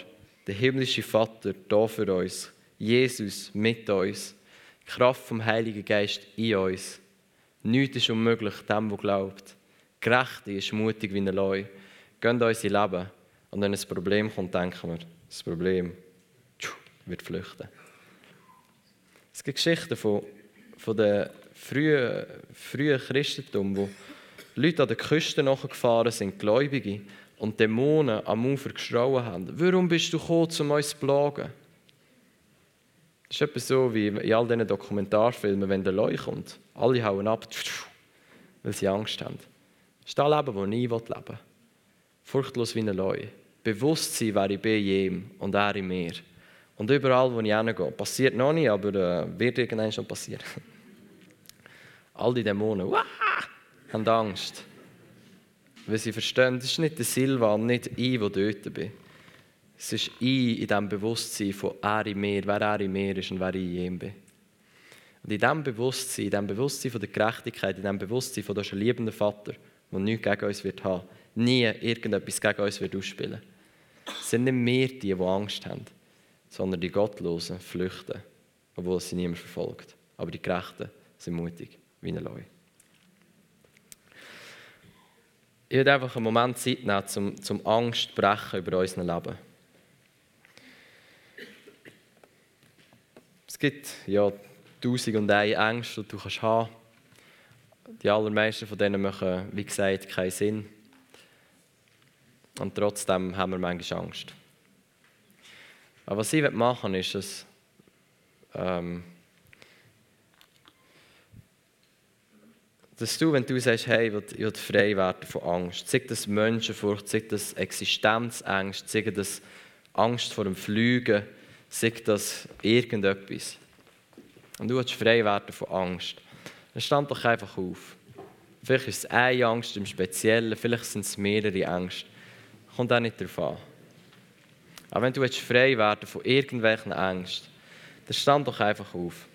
der himmlische Vater da für uns, Jesus mit uns, die Kraft vom Heiligen Geist in uns. Nichts ist unmöglich dem, der glaubt. Gerechte ist mutig wie ein Leu. Gehen unser Leben. Und wenn ein Problem kommt, denken wir, das Problem wird flüchten. Es gibt Geschichten von, von den frühen, frühen Christentum, wo Leute an den Küsten nachgefahren sind, Gläubige, und Dämonen am Ufer geschrauen haben. Warum bist du gekommen, um uns zu plagen? Das ist etwas so wie in all diesen Dokumentarfilmen, wenn der Leu kommt. Alle hauen ab, weil sie Angst haben. Das ist das Leben, das ich leben will. Furchtlos wie ein Leu. Bewusstsein, wer ich bin, ihm und er in mir. Und überall, wo ich hingehe. Passiert noch nicht, aber äh, wird irgendwann schon passieren. *laughs* All die Dämonen wah, haben Angst. Weil sie verstehen, das ist nicht der Silvan, nicht ich, der dort bin. Es ist ich in diesem Bewusstsein von er in mir, wer er in mir ist und wer ich in ihm bin. Und in diesem Bewusstsein, in diesem Bewusstsein von der Gerechtigkeit, in diesem Bewusstsein von, das ein liebender Vater, der nichts gegen uns wird haben, nie irgendetwas gegen uns wird ausspielen. Es sind nicht wir die, die Angst haben, sondern die Gottlosen flüchten, obwohl sie niemand verfolgt. Aber die Gerechten sind mutig, wie ein Leu. Ich werde einfach einen Moment Zeit nehmen, um, zum Angst zu brechen über unser Leben. Es gibt ja tausend und eine Ängste, die du kannst haben Die allermeisten von denen machen, wie gesagt, keinen Sinn. Und trotzdem haben wir manchmal Angst. Aber was ich machen will, ist, dass, ähm, dass du, wenn du sagst, hey, ich will, frei werden von Angst, sei das Menschenfurcht, sei das Existenzangst, sei das Angst vor dem Fliegen, sei das irgendetwas. Und du willst frei werden von Angst. Dann stand doch einfach auf. Vielleicht ist es eine Angst im Speziellen, vielleicht sind es mehrere Ängste. Kommt auch nicht darauf an. Aber wenn du frei werden von irgendwelchen Ängsten, dann stand doch einfach auf.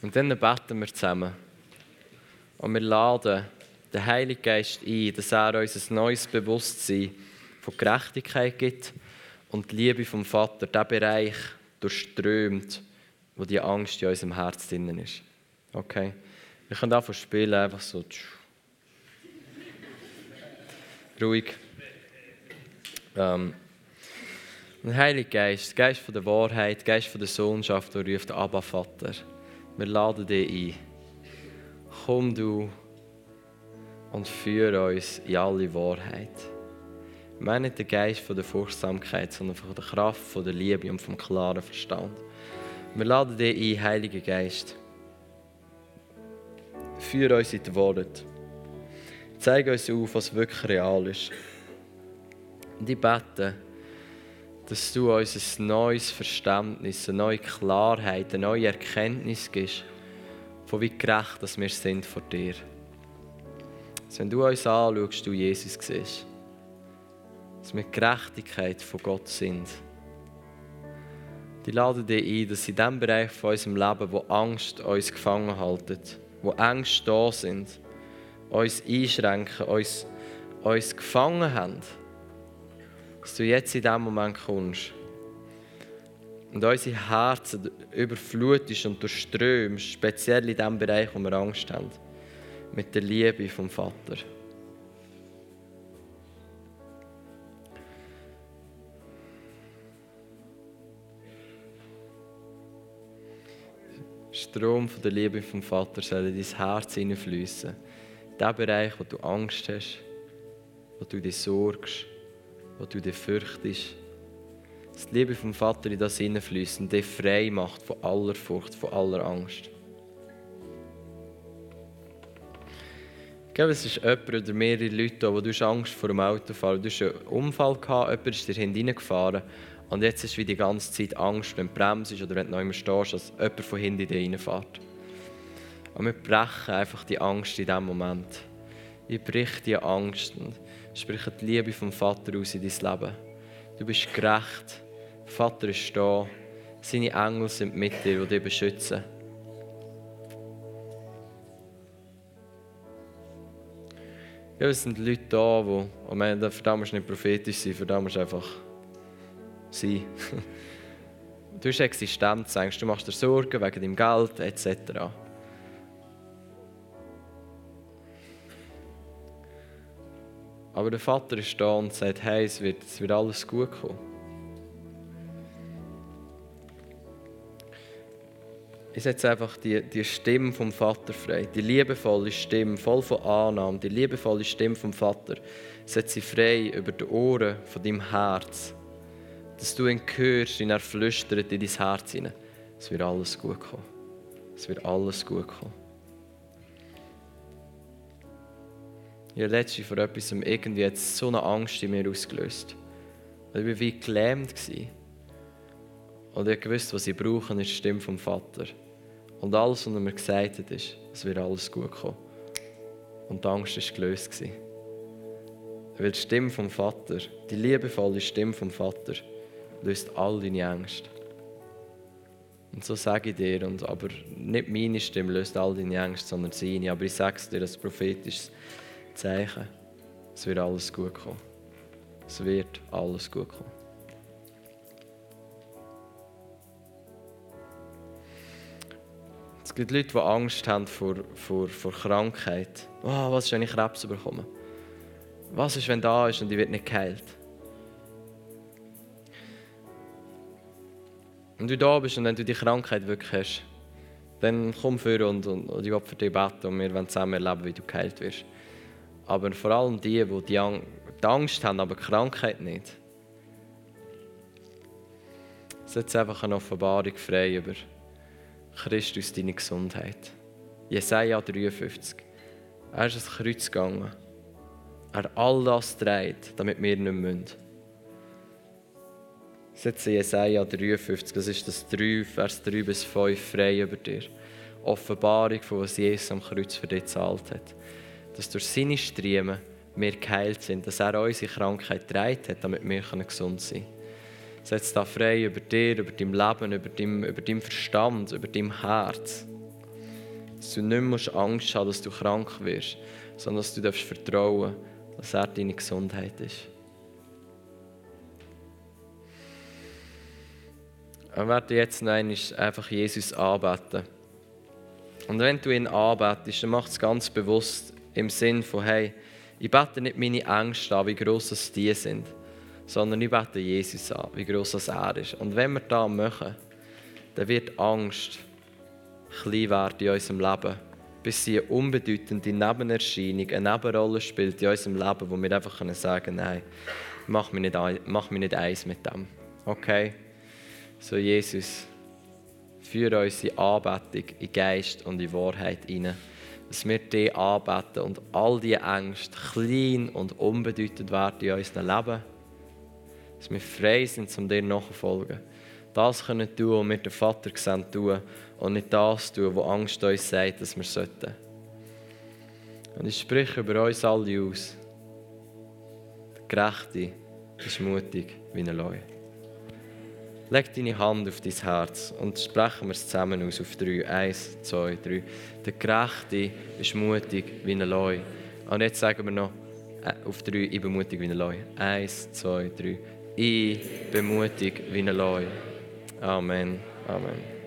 Und dann beten wir zusammen. Und wir laden den Heiligen Geist ein, dass er uns ein neues Bewusstsein von Gerechtigkeit gibt und die Liebe vom Vater, der Bereich durchströmt, wo die Angst in unserem Herz drin ist. Okay? Wir können einfach spielen, einfach so. Ruhig. Ähm, der Heilige Geist, Geist von der Wahrheit, Geist von der Sohnschaft, der ruft Abba Vater. Wir laden dich ein. Komm du und führe uns in alle Wahrheit. Wir nicht den Geist von der Furchtsamkeit, sondern von der Kraft, von der Liebe und vom klaren Verstand. Wir laden dich ein, Heiliger Geist. Führe uns in die Worte. Zeig uns auf, was wirklich real ist. Und ich dass du uns ein neues Verständnis, eine neue Klarheit, eine neue Erkenntnis gibst, von wie gerecht dass wir sind vor dir. Dass wenn du uns anschaust, du Jesus siehst dass wir Gerechtigkeit von Gott sind. Die laden dich ein, dass in dem Bereich von unserem Leben, wo Angst uns gefangen hält, wo Ängste da sind, uns einschränken, uns, uns gefangen haben, dass du jetzt in diesem Moment kommst und unsere Herzen überflutest und durchströmst, speziell in dem Bereich, wo wir Angst haben, mit der Liebe vom Vater. Strom von der Liebe vom Vater soll in dein Herz hineinfließen. Der Bereich, wo du Angst hast, wo du dich sorgst, wo du dich fürchtest. Dass die Liebe vom Vater in das hineinfließt und dich frei macht von aller Furcht, von aller Angst. Glaube, es ist jemand oder mehrere Leute, wo du Angst vor dem Autofahren Du hast einen Unfall gehabt, jemand ist dir hineingefahren und jetzt ist wie die ganze Zeit Angst, wenn du bremst oder wenn du noch immer stehst, dass jemand von hinten in dich reinfährt. Und wir brechen einfach die Angst in diesem Moment. Ich brich die Angst und spreche die Liebe vom Vater aus in dein Leben. Du bist gerecht. Der Vater ist da. Seine Engel sind mit dir, die dich beschützen. Ja, es sind Leute da, die, ich meine, für nicht prophetisch sein, für einfach sein. *laughs* Du hast Existenzängste, du machst dir Sorgen wegen deinem Geld etc. Aber der Vater ist da und sagt, hey, es wird, es wird alles gut kommen. Ich setze einfach die, die Stimme vom Vater frei, die liebevolle Stimme, voll von Annahme, die liebevolle Stimme vom Vater, setze sie frei über die Ohren von deinem Herz, dass du ihn hörst und er flüstert in dein Herz hinein. Es wird alles gut kommen. Es wird alles gut kommen. Ich habe letztens vor etwas irgendwie jetzt so eine Angst in mir ausgelöst. Ich war wie gelähmt. Und ich wusste, was ich brauche, ist die Stimme vom Vater. Und alles, was er mir gesagt hat, ist, es wird alles gut kommen. Und die Angst war gelöst. Weil die Stimme vom Vater, die liebevolle Stimme vom Vater, löst all deine Ängste. Und so sage ich dir, und aber nicht meine Stimme löst all deine Ängste, sondern seine. Aber ich sage es dir als prophetisches Zeichen. Es wird alles gut kommen. Es wird alles gut kommen. Es gibt Leute, die Angst haben vor, vor, vor Krankheit. Oh, was ist, wenn ich Krebs bekomme? Was ist, wenn da ist und ich wird nicht geheilt? Und du da bist und wenn du die Krankheit wirklich hast, dann komm vor und, und, und ich will für dich beten und wir wollen zusammen erleben, wie du geheilt wirst. Aber vor allem die, die die Angst haben, aber die Krankheit nicht. Setz einfach eine Offenbarung frei über Christus, deine Gesundheit. Jesaja 53. Er ist ans Kreuz gegangen. Er all das trägt, damit wir nicht müssen. Setze Jesaja 53, das ist das 3, Vers 3 bis 5, frei über dir. Offenbarung von was Jesus am Kreuz für dich gezahlt hat. Dass durch seine Striemen wir geheilt sind, dass er unsere Krankheit trägt hat, damit wir gesund sein können. Setz da frei über dir, über dein Leben, über dein, über dein Verstand, über dein Herz. Dass du nicht mehr Angst haben dass du krank wirst, sondern dass du darfst vertrauen dass er deine Gesundheit ist. Wir werden jetzt noch einfach Jesus anbeten. Und wenn du ihn anbetest, dann mach es ganz bewusst im Sinn von, hey, ich bete nicht meine Ängste an, wie gross es die sind sondern ich bete Jesus an, wie gross er ist. Und wenn wir das machen, dann wird Angst klein werden in unserem Leben, bis sie eine unbedeutende Nebenerscheinung, eine Nebenrolle spielt in unserem Leben, wo wir einfach sagen können, nein, mach mich, nicht, mach mich nicht eins mit dem. Okay? So, Jesus, führe unsere Anbetung in Geist und in Wahrheit hinein. Dass wir dich anbeten und all diese Ängste klein und unbedeutend werden in unserem Leben dass wir frei sind, um dir nachzufolgen. Das können tun, was wir den Vater sehen tun und nicht das tun, was Angst uns sagt, dass wir sollten. Und ich spreche über uns alle aus. Der Gerechte ist mutig wie ein Leu. Leg deine Hand auf dein Herz und sprechen wir es zusammen aus auf drei. Eins, zwei, drei. Der Gerechte ist mutig wie ein Leu. Und jetzt sagen wir noch äh, auf drei, ich bin mutig wie ein Leu. Eins, zwei, drei. Ich bin mutig wie ein Leu. Amen. Amen.